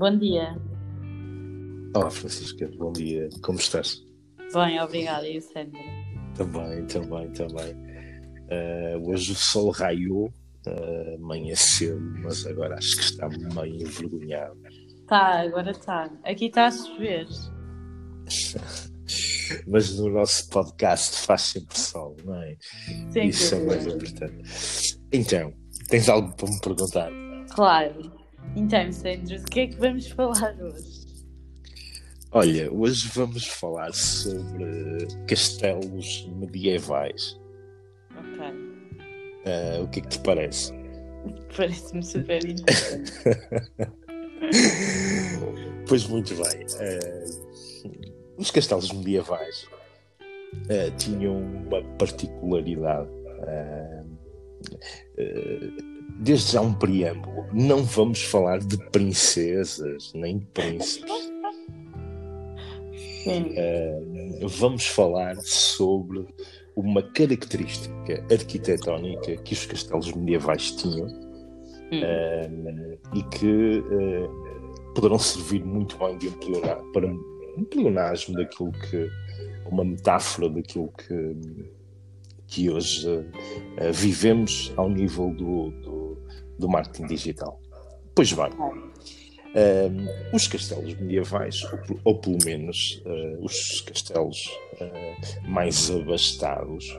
Bom dia. Olá, Francisca, bom dia. Como estás? Bem, obrigada. E o Sandra? Também, também, também. Uh, hoje o sol raiou, uh, amanheceu, mas agora acho que está meio envergonhado. Tá, agora está. Aqui está a chover. mas no nosso podcast faz sempre sol, não é? Sim, Isso é mais importante. Então, tens algo para me perguntar? Claro. Então, Sandra, o que é que vamos falar hoje? Olha, hoje vamos falar sobre castelos medievais. Ok. Uh, o que é que te parece? Parece-me super interessante. pois muito bem. Uh, os castelos medievais uh, tinham uma particularidade. Desde já um preâmbulo, não vamos falar de princesas nem de príncipes. Uh, vamos falar sobre uma característica arquitetónica que os castelos medievais tinham uh, e que uh, poderão servir muito bem de para um pleonasmo daquilo que uma metáfora daquilo que, que hoje vivemos ao nível do, do, do marketing digital. Pois bem, Uh, os castelos medievais, ou, ou pelo menos uh, os castelos uh, mais abastados,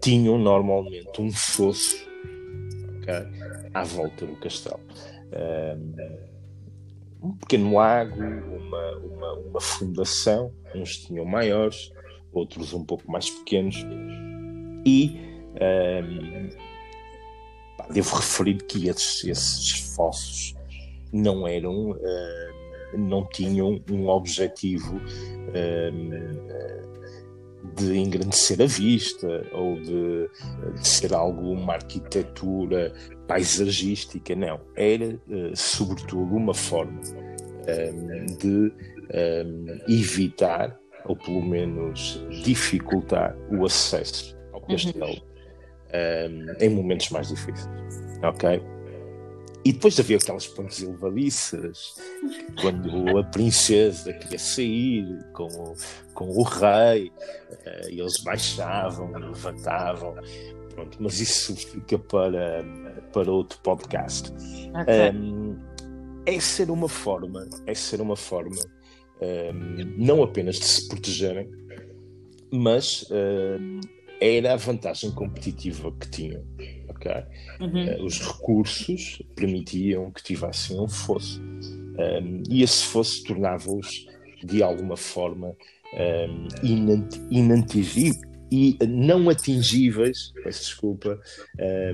tinham normalmente um fosso okay, à volta do castelo. um pequeno lago, uma, uma, uma, fundação, uns tinham maiores, outros um pouco mais pequenos, e pá, devo referir que esses, esses fossos não eram, uh, não tinham um objetivo uh, de engrandecer a vista ou de, de, ser algo, uma arquitetura paisagística, não. Era, uh, sobretudo, uma forma de evitar, ou pelo menos dificultar, o acesso ao uhum. castelo uhum. em momentos mais difíceis. Ok? E depois havia aquelas pontes elevadiças, quando a princesa queria sair com o, com o rei, uh, eles baixavam, levantavam, pronto, mas isso fica para, para outro podcast. Okay. Um, é ser uma forma, é ser uma forma um, não apenas de se protegerem, mas um, era a vantagem competitiva que tinham. Okay? Uhum. Uh, os recursos permitiam que tivessem um fosso. Um, e esse fosso tornava-os, de alguma forma, um, inant inatingíveis e não atingíveis, peço desculpa,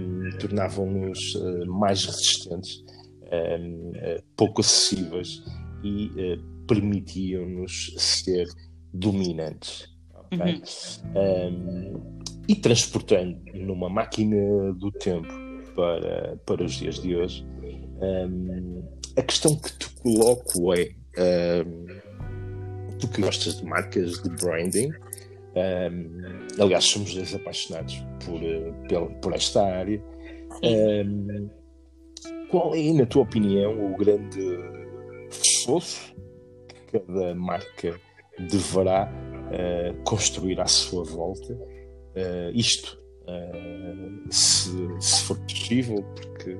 um, tornavam-nos uh, mais resistentes, um, uh, pouco acessíveis e uh, permitiam-nos ser dominantes. Uhum. Um, e transportando numa máquina do tempo para, para os dias de hoje, um, a questão que te coloco é: um, tu que gostas de marcas de branding, um, aliás, somos dois apaixonados por, por, por esta área. qual é, na tua opinião, o grande esforço que cada marca deverá uh, construir à sua volta? uh, isto, uh, se, se, for possível, porque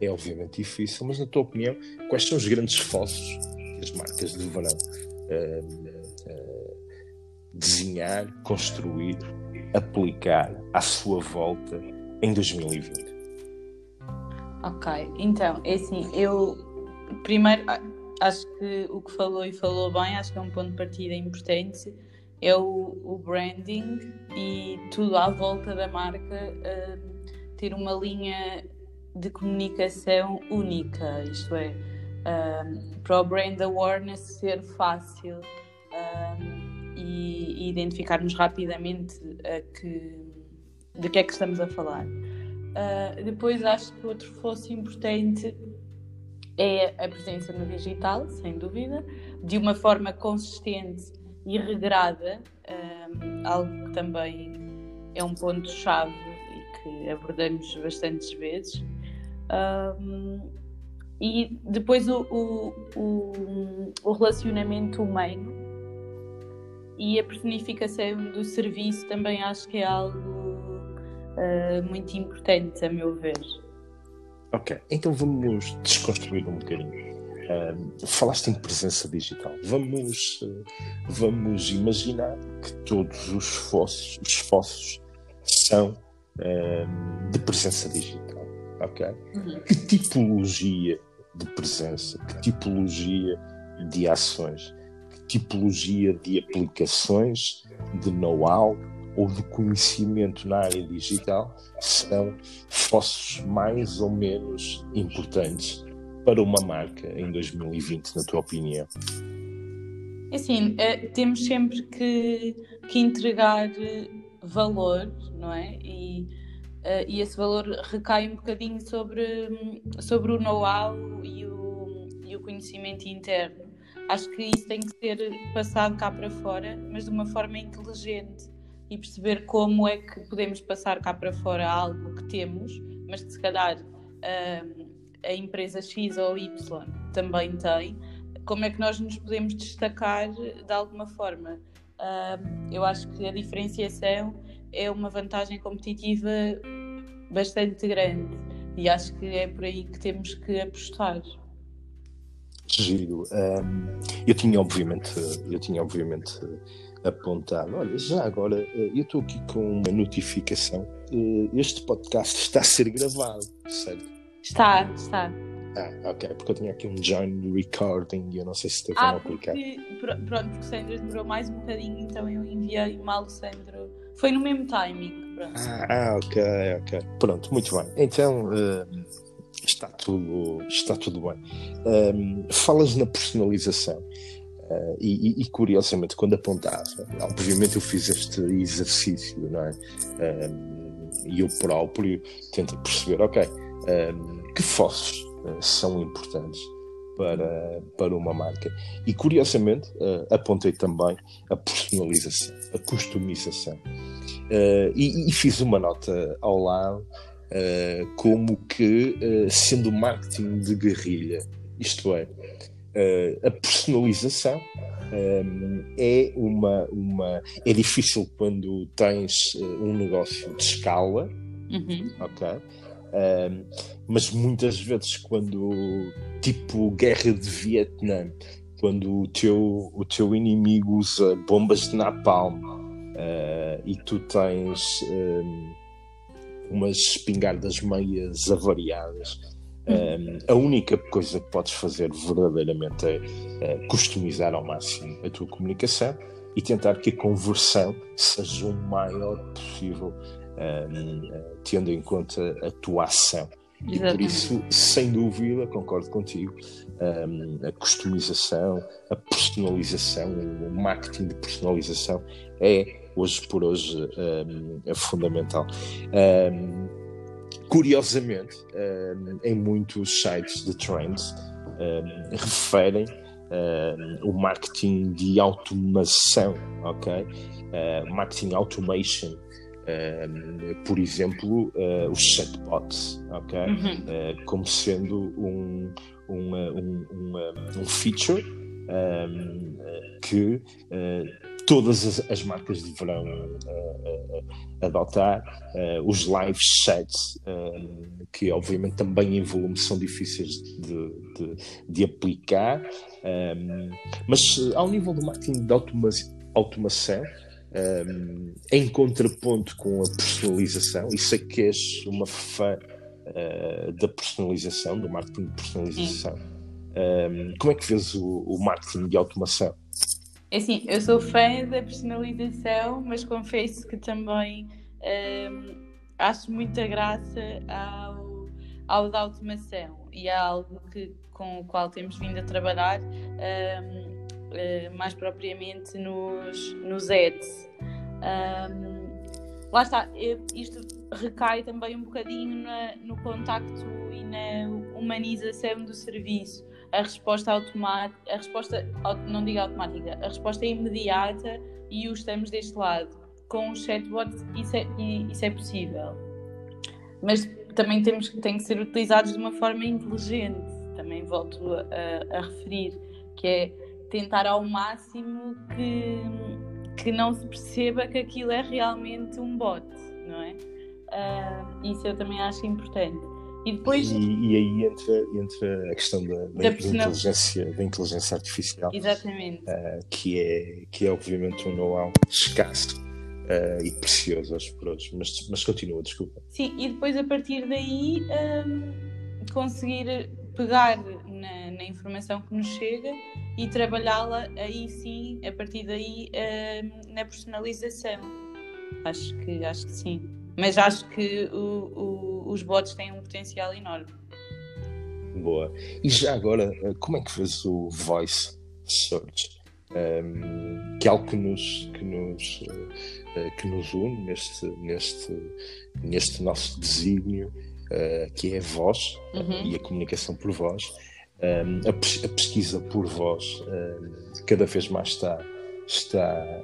é obviamente difícil, mas na tua opinião, quais são os grandes esforços que as marcas deverão desenhar, construir, aplicar à sua volta em 2020? Ok, então, é assim, eu primeiro acho que o que falou e falou bem, acho que é um ponto de partida importante é o, o branding e tudo à volta da marca uh, ter uma linha de comunicação única, isto é, uh, para o brand awareness ser fácil uh, e, e, identificarmos rapidamente que, de que é que estamos a falar. depois acho que outro fosse importante é a presença no digital, sem dúvida, de uma forma consistente e regrada, um, algo que também é um ponto-chave e que abordamos bastantes vezes. Um, E depois o, o, o, o relacionamento humano e a personificação do serviço também acho que é algo uh, muito importante, a meu ver. Ok, então vamos desconstruir um bocadinho. Uh, falaste em presença digital. Vamos, uh, vamos imaginar que todos os esforços, os esforços são uh, de presença digital. Ok? Uhum. Que tipologia de presença, que tipologia de ações, que tipologia de aplicações, de know-how ou de conhecimento na área digital são esforços mais ou menos importantes para uma marca em 2020, na tua opinião? Assim, é, temos sempre que, que entregar valor, não é? E, uh, e esse valor recai um bocadinho sobre, sobre o know-how e o, e o conhecimento interno. Acho que isso tem que ser passado cá para fora, mas de uma forma inteligente e perceber como é que podemos passar cá para fora algo que temos, mas que se calhar a empresa X ou Y também tem, como é que nós nos podemos destacar de alguma forma? Uh, eu acho que a diferenciação é uma vantagem competitiva bastante grande e acho que é por aí que temos que apostar. Giro. Um, eu tinha obviamente, eu tinha obviamente apontado. Olha, já agora eh, eu estou aqui com uma notificação. Eh, este podcast está a ser gravado, certo? Está, está. Ah, ok, porque eu tinha aqui um join recording e eu não sei se teve ah, porque, pronto, porque o Sandro demorou mais um bocadinho, então eu enviei mal o Sandro. Foi no mesmo timing. Pronto. Ah, ah, ok, ok. Pronto, muito bem. Então uh, está, tudo, está tudo bem. Um, ehm, falas na personalização. Uh, e, e, curiosamente, quando apontava, obviamente eu fiz este exercício, não é? Um, ehm, e eu próprio tentei perceber, ok, um, que fossos uh, são importantes para, para uma marca. E curiosamente uh, apontei também a personalização, a customização. Uh, e, e, fiz uma nota ao lado como que sendo marketing de guerrilha, isto é, a personalização um, é uma, uma é difícil quando tens um negócio de escala, uhum. ok? Mas muitas vezes quando tipo guerra de Vietnã quando o teu, o teu inimigo usa bombas de napalm uh, e tu tens um, umas espingardas meias avariadas um, a única coisa que podes fazer verdadeiramente é uh, customizar ao máximo a tua comunicação e tentar que a conversão seja o maior possível um, tendo em conta a tua ação. E por isso, sem dúvida, concordo contigo, um, a customização, a personalização, o marketing de personalização é, hoje por hoje, um, é fundamental. Um, curiosamente, em muitos sites de trends, referem o marketing de automação, ok? Uh, marketing automation por exemplo, uh, os chatbots, ok? Uhum. Uh, como sendo um, um, um, um feature que todas as, as, marcas deverão adotar. os live chats, que obviamente também em volume são difíceis de, de, de aplicar, mas ao nível do marketing de automa automação, um, em contraponto com a personalização, e sei que és uma fã uh, da personalização, do marketing de personalização. Um, como é que vês o, o, marketing de automação? É assim, eu sou fã da personalização, mas confesso que também um, acho muita graça ao, ao da automação e é algo que, com o qual temos vindo a trabalhar. Um, eh, mais propriamente nos, nos ads. Um, lá está, isto recai também um bocadinho na, no contacto e na humanização do serviço. A resposta automática, a resposta, não digo automática, a resposta é imediata e o estamos deste lado. Com o chatbot isso é, isso é possível. Mas também temos, tem que ser utilizados de uma forma inteligente também volto a, a referir, que é tentar ao máximo que, que não se perceba que aquilo é realmente um bot, não é? Uh, isso eu também acho importante. E, depois... e, e aí entra, entra a questão da, da, da, inteligência, da inteligência artificial. Exatamente. Uh, que, é, que é obviamente um know-how escasso uh, e precioso aos hoje. Mas, mas continua, desculpa. Sim, e depois a partir daí um, conseguir pegar na, na, informação que nos chega e trabalhá-la aí sim, a partir daí um, na personalização. Acho que, acho que sim. Mas acho que o, o, os bots têm um potencial enorme. Boa. E já agora, eh, como é que fez o voice search? Um, que é algo que nos, que nos, uh, que nos une neste, neste, neste nosso desígnio, uh, que é a voz uhum. e a comunicação por voz. Um, a, a, pesquisa por voz cada vez mais está, está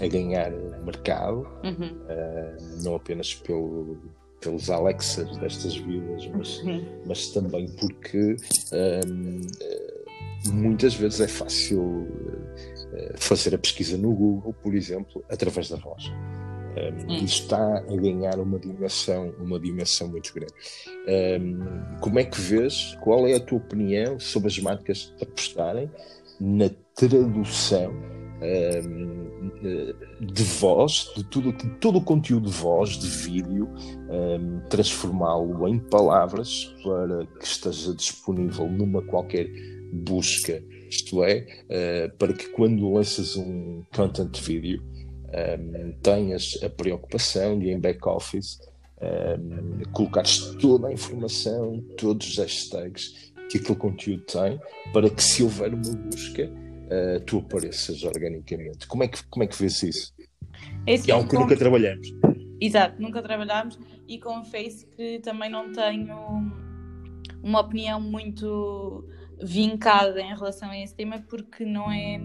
a ganhar mercado, uhum. uh, não apenas pelo, pelos Alexas destas vilas, mas, uhum. mas também porque um, eh, muitas vezes é fácil uh, fazer a pesquisa no Google, por exemplo, através da voz. Um, hum. Isso está a ganhar uma dimensão, uma dimensão muito grande. Um, como é que vês? Qual é a tua opinião sobre as marcas apostarem na tradução um, de voz, de tudo, de todo o conteúdo de voz, de vídeo, um, transformá-lo em palavras para que esteja disponível numa qualquer busca. Isto é, uh, para que quando lanças um content vídeo um, tenhas a preocupação de em back-office um, colocares toda a informação, todos os hashtags que aquele conteúdo tem, para que se houver uma busca uh, tu apareças organicamente. Como é que, como é que vês isso? É, assim, é algo que com... nunca trabalhamos. Exato, nunca trabalhámos e confesso que também não tenho uma opinião muito vincada em relação a esse tema porque não é.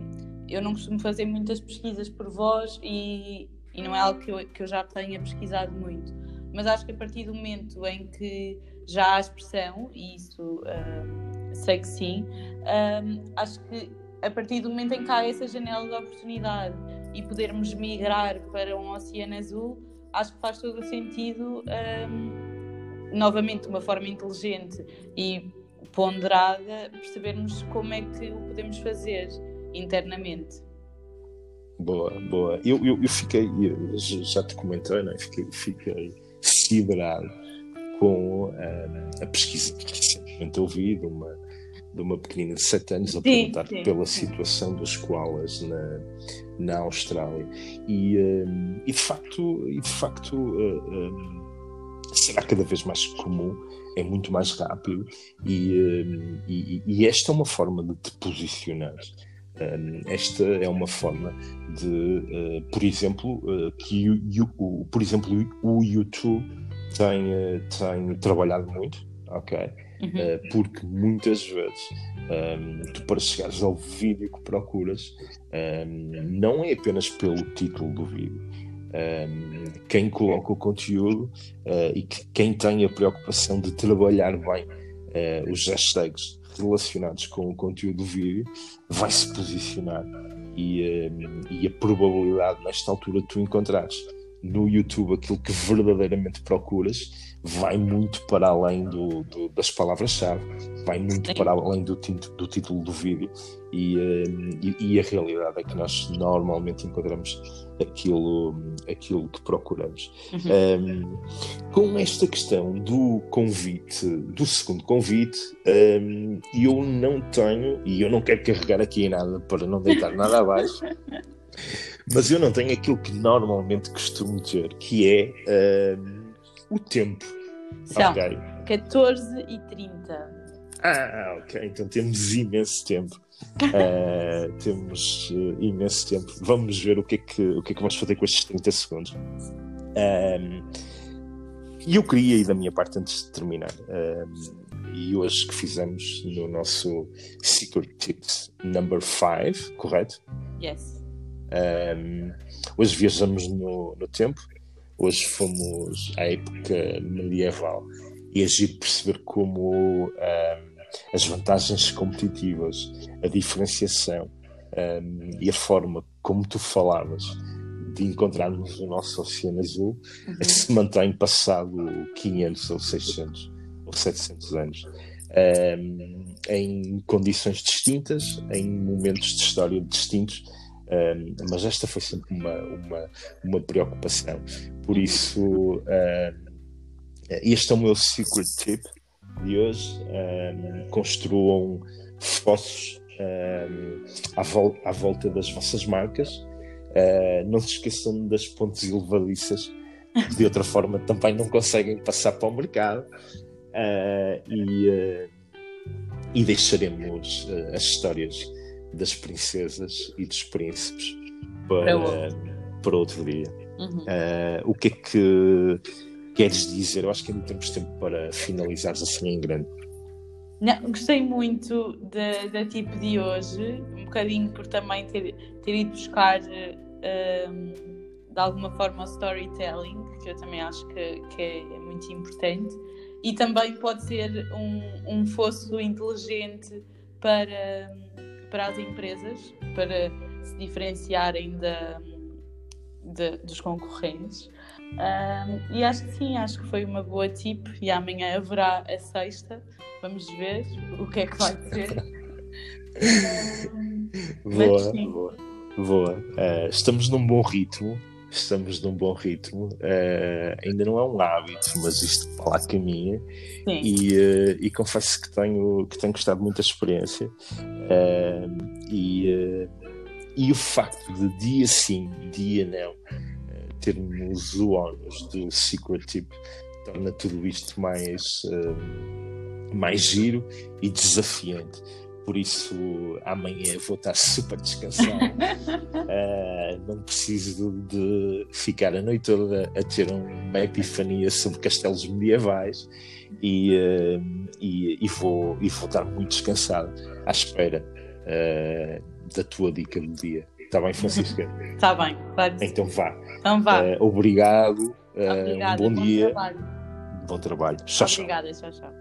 Eu não costumo fazer muitas pesquisas por voz e, e não é algo que eu, que eu já tenha pesquisado muito. Mas acho que a partir do momento em que já há expressão, e isso uh, sei que sim, uh, acho que a partir do momento em que há essa janela de oportunidade e podermos migrar para um oceano azul, acho que faz todo o sentido, um, novamente, de uma forma inteligente e ponderada, percebermos como é que o podemos fazer internamente. Boa, boa. Eu, eu, eu fiquei, eu já te comentei, né? fiquei, fiquei siderado com uh, a pesquisa que recentemente ouvi de uma de uma pequenina de 7 anos a perguntar sim, pela sim. situação dos koalas na, na Austrália. E, um, e de facto, e de facto uh, um, será cada vez mais comum, é muito mais rápido, e, um, e, e, esta é uma forma de te posicionar. Hum, esta é uma forma de, uh, por exemplo, uh, que o, o, por exemplo, o YouTube tem, tem trabalhado muito, ok? Uhum. uh, porque muitas vezes um, ehm, tu para chegares ao vídeo que procuras um, ehm, não é apenas pelo título do vídeo. Um, ehm, quem coloca o conteúdo uh, e que, quem tem a preocupação de trabalhar bem uh, os hashtags relacionados com o conteúdo do vídeo vai se posicionar e, e a probabilidade nesta altura de tu encontrares no YouTube aquilo que verdadeiramente procuras vai muito para além do, do das palavras-chave, vai muito para além do, do título do vídeo e, hum, e, e, a realidade é que nós normalmente encontramos aquilo, aquilo que procuramos. Uhum. Um, com esta questão do convite, do segundo convite, um, eu não tenho, e eu não quero carregar aqui nada para não deitar nada abaixo. Mas eu não tenho aquilo que normalmente costumo ter, que é o tempo. São okay. 14 e 30. Ah, ok. Então temos imenso tempo. Uh, temos uh, imenso tempo. Vamos ver o que, é que, o que é que vamos fazer com estes 30 segundos. E eu queria, e da minha parte, antes de terminar, e hoje que fizemos no nosso Secret Tips number 5, correto? Yes. Um, hoje viajamos no, no tempo Hoje fomos à época medieval e agir é perceber como um, as vantagens competitivas, a diferenciação um, e a forma como tu falavas de encontrarmos o nosso Oceano Azul uhum. se mantém passado 500 ou 600 ou 700 anos. Um, em condições distintas, em momentos de história distintos, um, mas esta foi sempre uma, uma, uma preocupação. Por isso, uh, este é o meu secret tip de hoje. Um, construam um, à, vol à, volta das vossas marcas. Uh, não se esqueçam das pontes elevadiças, de outra forma também não conseguem passar para o mercado. Uh, e, uh, e deixaremos as histórias das princesas e dos príncipes para, para outro dia. Uhum. o que é que queres dizer? Eu acho que ainda temos tempo para finalizares assim em grande. Não, gostei muito da, da tipo de hoje, um bocadinho por também ter, ter ido buscar um, de alguma forma o storytelling, que eu também acho que, que é, é muito importante, e também pode ser um, um fosso inteligente para, para as empresas, para se diferenciarem da, de, dos concorrentes. Um, e acho que sim, acho que foi uma boa tip. E amanhã haverá a sexta. Vamos ver o que é que vai ser. boa, boa, boa. Uh, estamos num bom ritmo. Estamos num bom ritmo. Uh, ainda não é um hábito, mas isto para lá caminha. E, uh, e confesso que tenho, que tenho gostado muito da experiência. e, e o facto de dia sim, dia não termos o ónus do Secret Tip torna tudo isto mais, uh, mais giro e desafiante. Por isso, amanhã vou estar super descansado. uh, não preciso de ficar a noite toda a ter uma epifania sobre castelos medievais e, uh, e, e, vou, e vou estar muito descansado à espera da tua dica do dia. Está bem, Francisca? Está bem, claro. Então vá. Então vá. Uh, obrigado. Uh, um bom, bom dia. Trabalho. Bom trabalho. Tchau, Obrigada, tchau, tchau.